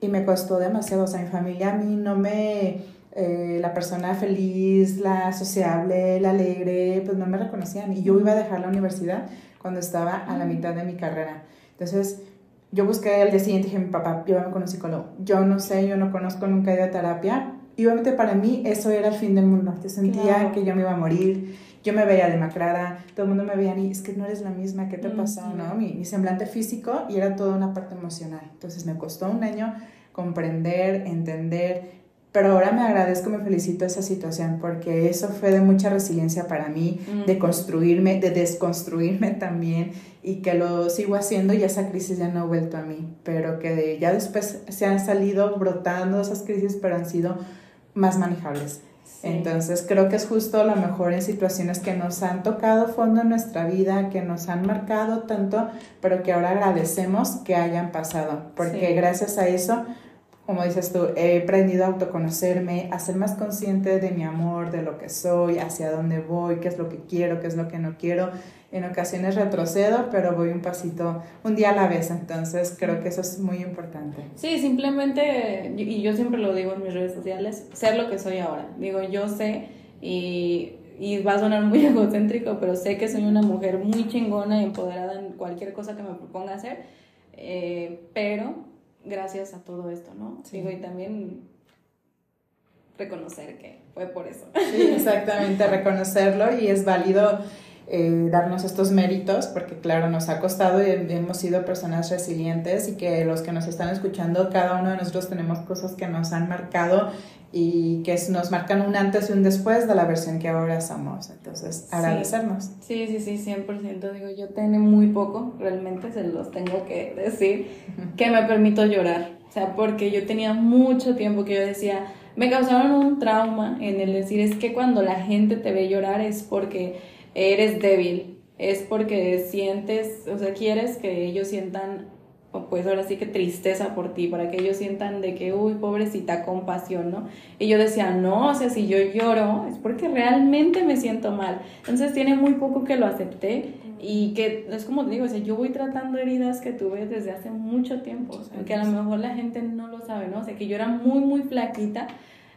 Speaker 3: y me costó demasiado. O sea, mi familia a mí no me eh, la persona feliz, la sociable, la alegre, pues no me reconocían. Y yo iba a dejar la universidad cuando estaba a la mitad de mi carrera. Entonces, yo busqué al día siguiente y dije, mi papá, llévame con un psicólogo. Yo no sé, yo no conozco, nunca he ido a terapia. Y obviamente para mí eso era el fin del mundo. Yo sentía que yo me iba a morir, yo me veía demacrada, todo el mundo me veía y es que no eres la misma, ¿qué te pasó? ¿no? Mi, mi semblante físico y era toda una parte emocional. Entonces me costó un año comprender, entender pero ahora me agradezco, me felicito esa situación porque eso fue de mucha resiliencia para mí, de construirme, de desconstruirme también y que lo sigo haciendo y esa crisis ya no ha vuelto a mí, pero que ya después se han salido brotando esas crisis, pero han sido más manejables. Entonces creo que es justo lo mejor en situaciones que nos han tocado fondo en nuestra vida, que nos han marcado tanto, pero que ahora agradecemos que hayan pasado, porque gracias a eso como dices tú, he aprendido a autoconocerme, a ser más consciente de mi amor, de lo que soy, hacia dónde voy, qué es lo que quiero, qué es lo que no quiero. En ocasiones retrocedo, pero voy un pasito, un día a la vez, entonces creo que eso es muy importante.
Speaker 1: Sí, simplemente, y yo siempre lo digo en mis redes sociales, ser lo que soy ahora. Digo, yo sé y, y va a sonar muy [LAUGHS] egocéntrico, pero sé que soy una mujer muy chingona y empoderada en cualquier cosa que me proponga hacer, eh, pero gracias a todo esto, ¿no? Digo, y también reconocer que fue por eso.
Speaker 3: Sí, exactamente, reconocerlo y es válido eh, darnos estos méritos porque claro, nos ha costado y hemos sido personas resilientes y que los que nos están escuchando, cada uno de nosotros tenemos cosas que nos han marcado y que nos marcan un antes y un después de la versión que ahora somos. Entonces, agradecernos.
Speaker 1: Sí, sí, sí, 100%. Digo, yo tengo muy poco, realmente se los tengo que decir, que me permito llorar. O sea, porque yo tenía mucho tiempo que yo decía, me causaron un trauma en el decir, es que cuando la gente te ve llorar es porque eres débil, es porque sientes, o sea, quieres que ellos sientan pues ahora sí que tristeza por ti, para que ellos sientan de que, uy, pobrecita, compasión, ¿no? Y yo decía, no, o sea, si yo lloro es porque realmente me siento mal. Entonces tiene muy poco que lo acepté y que es como te digo, o sea, yo voy tratando heridas que tuve desde hace mucho tiempo, o sea, que a lo mejor la gente no lo sabe, ¿no? O sea, que yo era muy, muy flaquita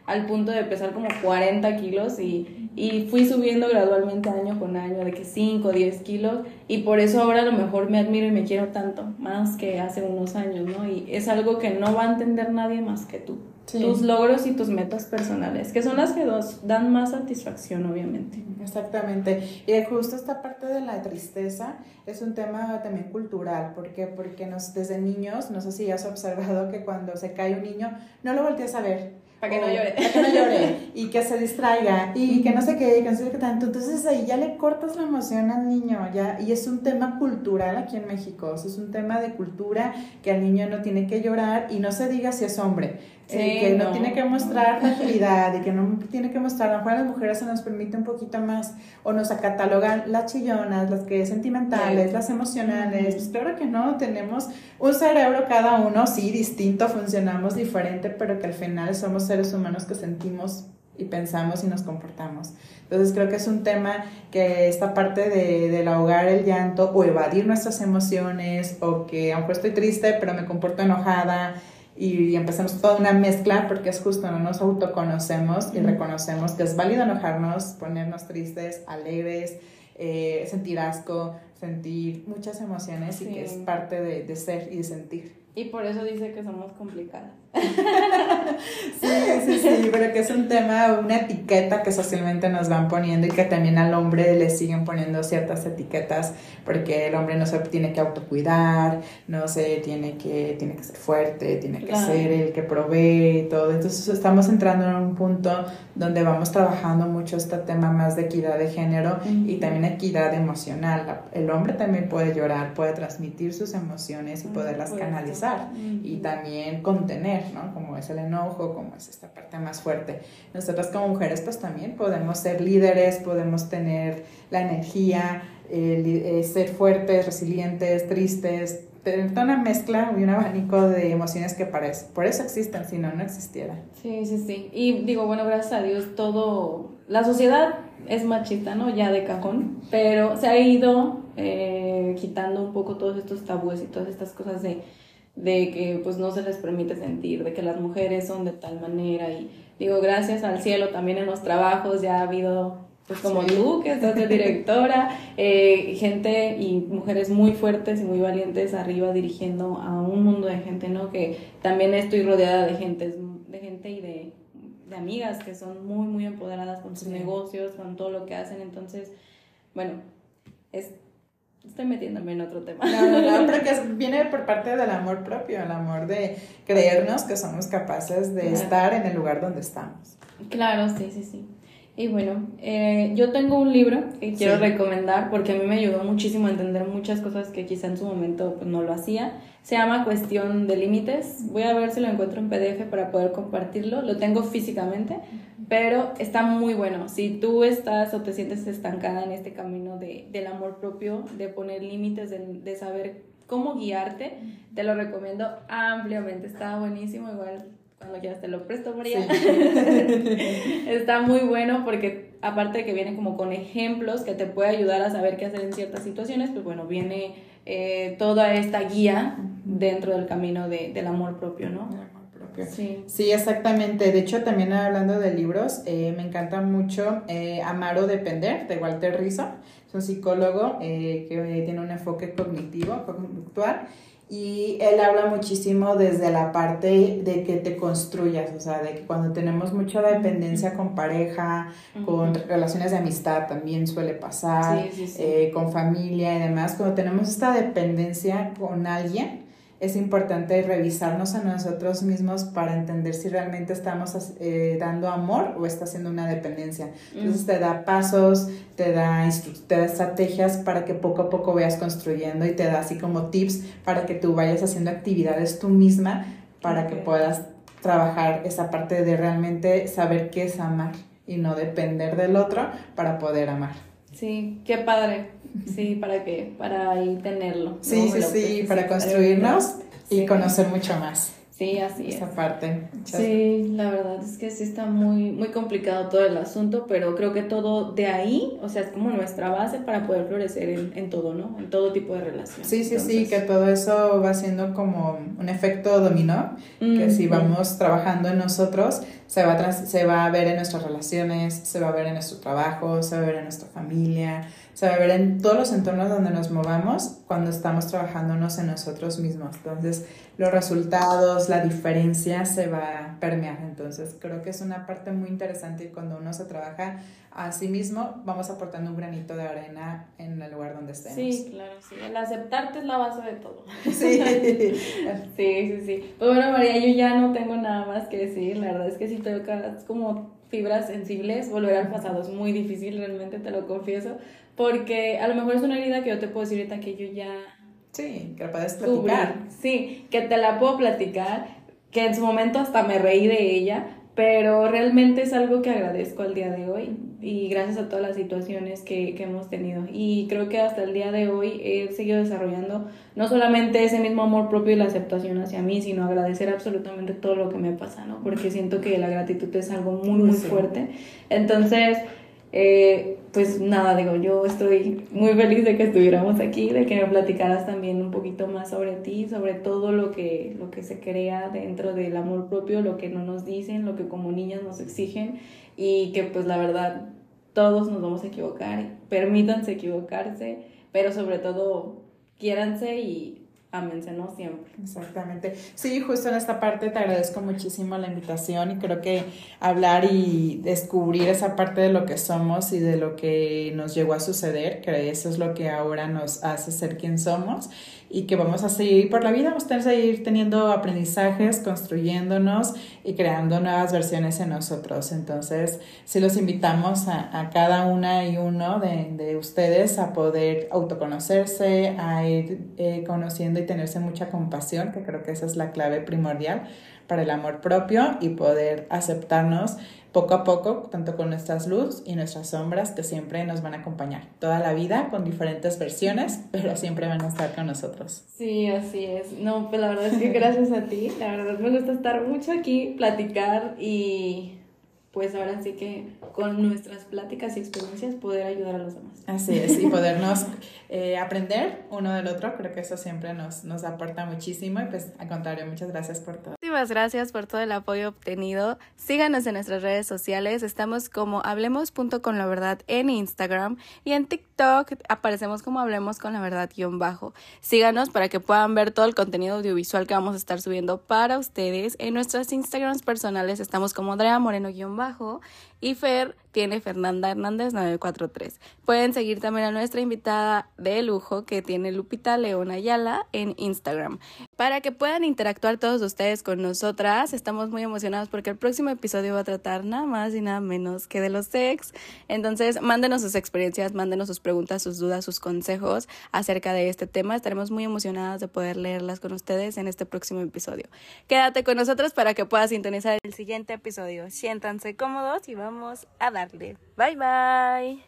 Speaker 1: al punto de pesar como 40 kilos y, y fui subiendo gradualmente año con año, de que 5, 10 kilos, y por eso ahora a lo mejor me admiro y me quiero tanto, más que hace unos años, ¿no? Y es algo que no va a entender nadie más que tú. Tus logros y tus metas personales, que son las que nos dan más satisfacción, obviamente.
Speaker 3: Exactamente. Y justo esta parte de la tristeza es un tema también cultural. ¿Por qué? Porque nos, desde niños, no sé si has observado que cuando se cae un niño, no lo volteas a ver
Speaker 1: para que no llore.
Speaker 3: Para que no llore y que se distraiga y que no sé qué, que no sé qué tanto. Entonces ahí ya le cortas la emoción al niño, ya. Y es un tema cultural aquí en México. es un tema de cultura que al niño no tiene que llorar y no se diga si es hombre. Eh, que no, tiene que mostrar fragilidad y que no tiene que mostrar, a lo mejor a las mujeres se nos permite un poquito más o nos catalogan las chillonas, las que sentimentales, las emocionales, pues claro que no, tenemos un cerebro cada uno, sí, distinto, funcionamos diferente, pero que al final somos seres humanos que sentimos y pensamos y nos comportamos. Entonces creo que es un tema que esta parte de, del ahogar el llanto o evadir nuestras emociones o que aunque estoy triste pero me comporto enojada y empezamos toda una mezcla porque es justo, no nos autoconocemos y reconocemos que es válido enojarnos, ponernos tristes, alegres, eh, sentir asco, sentir muchas emociones y que es parte de, de, ser y de sentir.
Speaker 1: Y por eso dice que somos complicadas. [LAUGHS]
Speaker 3: Sí, sí, sí, pero que es un tema, una etiqueta que socialmente nos van poniendo y que también al hombre le siguen poniendo ciertas etiquetas porque el hombre no se tiene que autocuidar, no se tiene que, tiene que ser fuerte, tiene que ser el que provee y todo. Entonces estamos entrando en un punto donde vamos trabajando mucho este tema más de equidad de género y también equidad emocional. El hombre también puede llorar, puede transmitir sus emociones y poderlas canalizar y también contener, ¿no? Como es el enojo, como es esta parte más fuerte. Nosotras como mujeres pues también podemos ser líderes, podemos tener la energía, eh, ser fuertes, resilientes, tristes, tener una mezcla y un abanico de emociones que para por eso existen, si no, no existiera.
Speaker 1: Sí, sí, sí. Y digo, bueno, gracias a Dios todo, la sociedad es machista, ¿no? Ya de cajón, pero se ha ido eh, quitando un poco todos estos tabúes y todas estas cosas de, de que pues no se les permite sentir, de que las mujeres son de tal manera y digo, gracias al cielo también en los trabajos ya ha habido pues como tú, que estás de directora, [LAUGHS] eh, gente y mujeres muy fuertes y muy valientes arriba dirigiendo a un mundo de gente, ¿no? Que también estoy rodeada de gente, de gente y de, de amigas que son muy, muy empoderadas con sus negocios, con todo lo que hacen. Entonces, bueno, es, estoy metiéndome en otro tema.
Speaker 3: No, no, no, pero que viene por parte del amor propio, el amor de creernos que somos capaces de estar en el lugar donde estamos.
Speaker 1: Claro, sí, sí, sí. Y bueno, eh, yo tengo un libro que quiero recomendar porque a mí me ayudó muchísimo a entender muchas cosas que quizá en su momento pues, no lo hacía. Se llama Cuestión de Límites. Voy a ver si lo encuentro en PDF para poder compartirlo. Lo tengo físicamente, pero está muy bueno. Si tú estás o te sientes estancada en este camino de, del amor propio, de poner límites, de, de saber cómo guiarte, te lo recomiendo ampliamente. Está buenísimo. Igual cuando quieras te lo presto, María. [LAUGHS] Está muy bueno porque aparte de que viene como con ejemplos que te puede ayudar a saber qué hacer en ciertas situaciones, pues bueno, viene eh, toda esta guía dentro del camino de, del amor propio, ¿no?
Speaker 3: Sí. sí, exactamente. De hecho, también hablando de libros, eh, me encanta mucho eh, Amar o Depender, de Walter Rizzo. Es un psicólogo que tiene un enfoque cognitivo, conductual y él habla muchísimo desde la parte de que te construyas, o sea, de que cuando tenemos mucha dependencia con pareja, con relaciones de amistad también suele pasar, eh, con familia y demás, cuando tenemos esta dependencia con alguien, es importante revisarnos a nosotros mismos para entender si realmente estamos eh, dando amor o está siendo una dependencia. Entonces te da pasos, te da, te da estrategias para que poco a poco vayas construyendo y te da así como tips para que tú vayas haciendo actividades tú misma para que puedas trabajar esa parte de realmente saber qué es amar y no depender del otro para poder amar.
Speaker 1: Sí, qué padre. Sí, ¿para qué? Para ahí tenerlo.
Speaker 3: Sí, sí, sí, para construirnos y conocer mucho más.
Speaker 1: Sí, así
Speaker 3: Esa parte.
Speaker 1: Sí, la verdad es que sí está muy, muy complicado todo el asunto, pero creo que todo de ahí, o sea, es como nuestra base para poder florecer en, en todo, ¿no? En todo tipo de relación.
Speaker 3: Sí, sí, sí, que todo eso va siendo como un efecto dominó, que si vamos trabajando en nosotros, se va, se va a ver en nuestras relaciones, se va a ver en nuestro trabajo, se va a ver en nuestra familia, se va a ver en todos los entornos donde nos movamos cuando estamos trabajándonos en nosotros mismos. Entonces, los resultados, la diferencia se va a permear. Entonces, creo que es una parte muy interesante cuando uno se trabaja a sí mismo, vamos aportando un granito de arena en el lugar donde estemos.
Speaker 1: Sí, claro, sí. El aceptarte es la base de todo. [LAUGHS] Sí. [LAUGHS] sí, sí, sí. Pues bueno, María, yo ya no tengo nada más que decir. La verdad es que si tocas como fibras sensibles, volver al pasado es muy difícil, realmente te lo confieso, porque a lo mejor es una herida que yo te puedo decir ahorita que yo ya...
Speaker 3: Sí, que la puedes platicar.
Speaker 1: Sí, que te la puedo platicar, que en su momento hasta me reí de ella, pero realmente es algo que agradezco al día de hoy y gracias a todas las situaciones que, que, hemos tenido. Y creo que hasta el día de hoy he seguido desarrollando no solamente ese mismo amor propio y la aceptación hacia mí, sino agradecer absolutamente todo lo que me pasa, ¿no? Porque siento que la gratitud es algo muy, muy fuerte. Entonces, eh, pues nada, digo, yo estoy muy feliz de que estuviéramos aquí, de que me platicaras también un poquito más sobre ti, sobre todo lo que, lo que se crea dentro del amor propio, lo que no nos dicen, lo que como niñas nos exigen y que pues la verdad todos nos vamos a equivocar, permítanse equivocarse, pero sobre todo quiéranse y ámense, ¿no? Siempre.
Speaker 3: Exactamente. Sí, justo en esta parte te agradezco muchísimo la invitación y creo que hablar y descubrir esa parte de lo que somos y de lo que nos llegó a suceder, que eso es lo que ahora nos hace ser quien somos y que vamos a seguir por la vida, vamos a seguir teniendo aprendizajes, construyéndonos y creando nuevas versiones en nosotros. Entonces, sí los invitamos a, a cada una y uno de, de, ustedes a poder autoconocerse, a ir eh, conociendo y tenerse mucha compasión, que creo que esa es la clave primordial para el amor propio y poder aceptarnos poco a poco, tanto con nuestras luz y nuestras sombras que siempre nos van a acompañar toda la vida con diferentes versiones, pero siempre van a estar con nosotros.
Speaker 1: Sí, así es. No, pues la verdad es que gracias a ti, la verdad me gusta estar mucho aquí, platicar y pues ahora sí que con nuestras pláticas y experiencias poder ayudar a los demás.
Speaker 3: Así es, y [LAUGHS] podernos eh, aprender uno del otro, creo que eso siempre nos, nos aporta muchísimo y pues al contrario, muchas gracias por todo.
Speaker 1: Muchísimas gracias por todo el apoyo obtenido. Síganos en nuestras redes sociales, estamos como hablemos.con la verdad en Instagram y en TikTok aparecemos como hablemos con la verdad guion bajo. Síganos para que puedan ver todo el contenido audiovisual que vamos a estar subiendo para ustedes. En nuestras Instagrams personales estamos como Andrea Moreno guion bajo y Fer tiene Fernanda Hernández 943. Pueden seguir también a nuestra invitada de lujo que tiene Lupita León Ayala en Instagram. Para que puedan interactuar todos ustedes con nosotras, estamos muy emocionados porque el próximo episodio va a tratar nada más y nada menos que de los sex. Entonces, mándenos sus experiencias, mándenos sus preguntas, sus dudas, sus consejos acerca de este tema. Estaremos muy emocionadas de poder leerlas con ustedes en este próximo episodio. Quédate con nosotros para que puedas sintonizar el siguiente episodio. Siéntanse cómodos y vamos a darle. Bye bye.